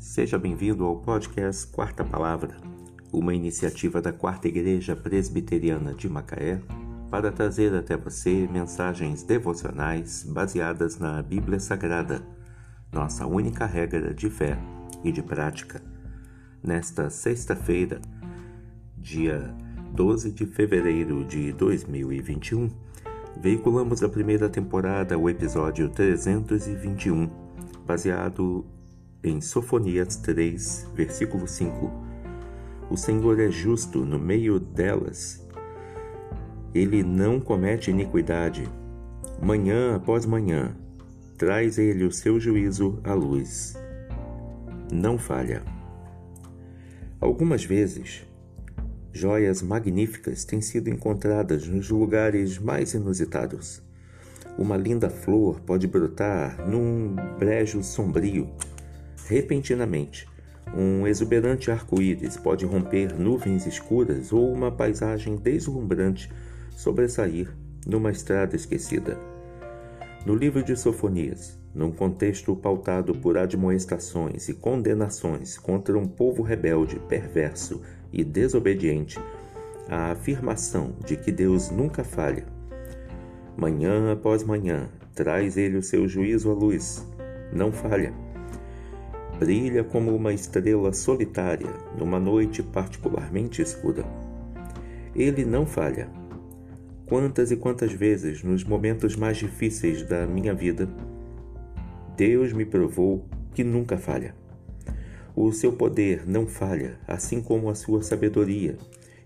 Seja bem-vindo ao podcast Quarta Palavra, uma iniciativa da Quarta Igreja Presbiteriana de Macaé para trazer até você mensagens devocionais baseadas na Bíblia Sagrada, nossa única regra de fé e de prática. Nesta sexta-feira, dia 12 de fevereiro de 2021, veiculamos a primeira temporada, o episódio 321, baseado em Sofonias 3, versículo 5. O Senhor é justo no meio delas. Ele não comete iniquidade. Manhã após manhã, traz ele o seu juízo à luz. Não falha. Algumas vezes, joias magníficas têm sido encontradas nos lugares mais inusitados. Uma linda flor pode brotar num brejo sombrio repentinamente. Um exuberante arco-íris pode romper nuvens escuras ou uma paisagem deslumbrante sobressair numa estrada esquecida. No livro de Sofonias, num contexto pautado por admoestações e condenações contra um povo rebelde, perverso e desobediente, a afirmação de que Deus nunca falha. Manhã após manhã, traz ele o seu juízo à luz, não falha brilha como uma estrela solitária numa noite particularmente escura. Ele não falha. Quantas e quantas vezes, nos momentos mais difíceis da minha vida, Deus me provou que nunca falha. O seu poder não falha, assim como a sua sabedoria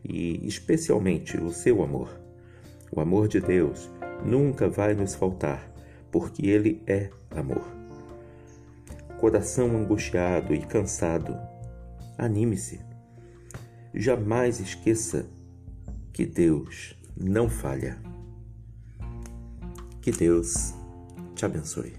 e, especialmente, o seu amor. O amor de Deus nunca vai nos faltar, porque Ele é amor coração angustiado e cansado, anime-se. Jamais esqueça que Deus não falha. Que Deus te abençoe.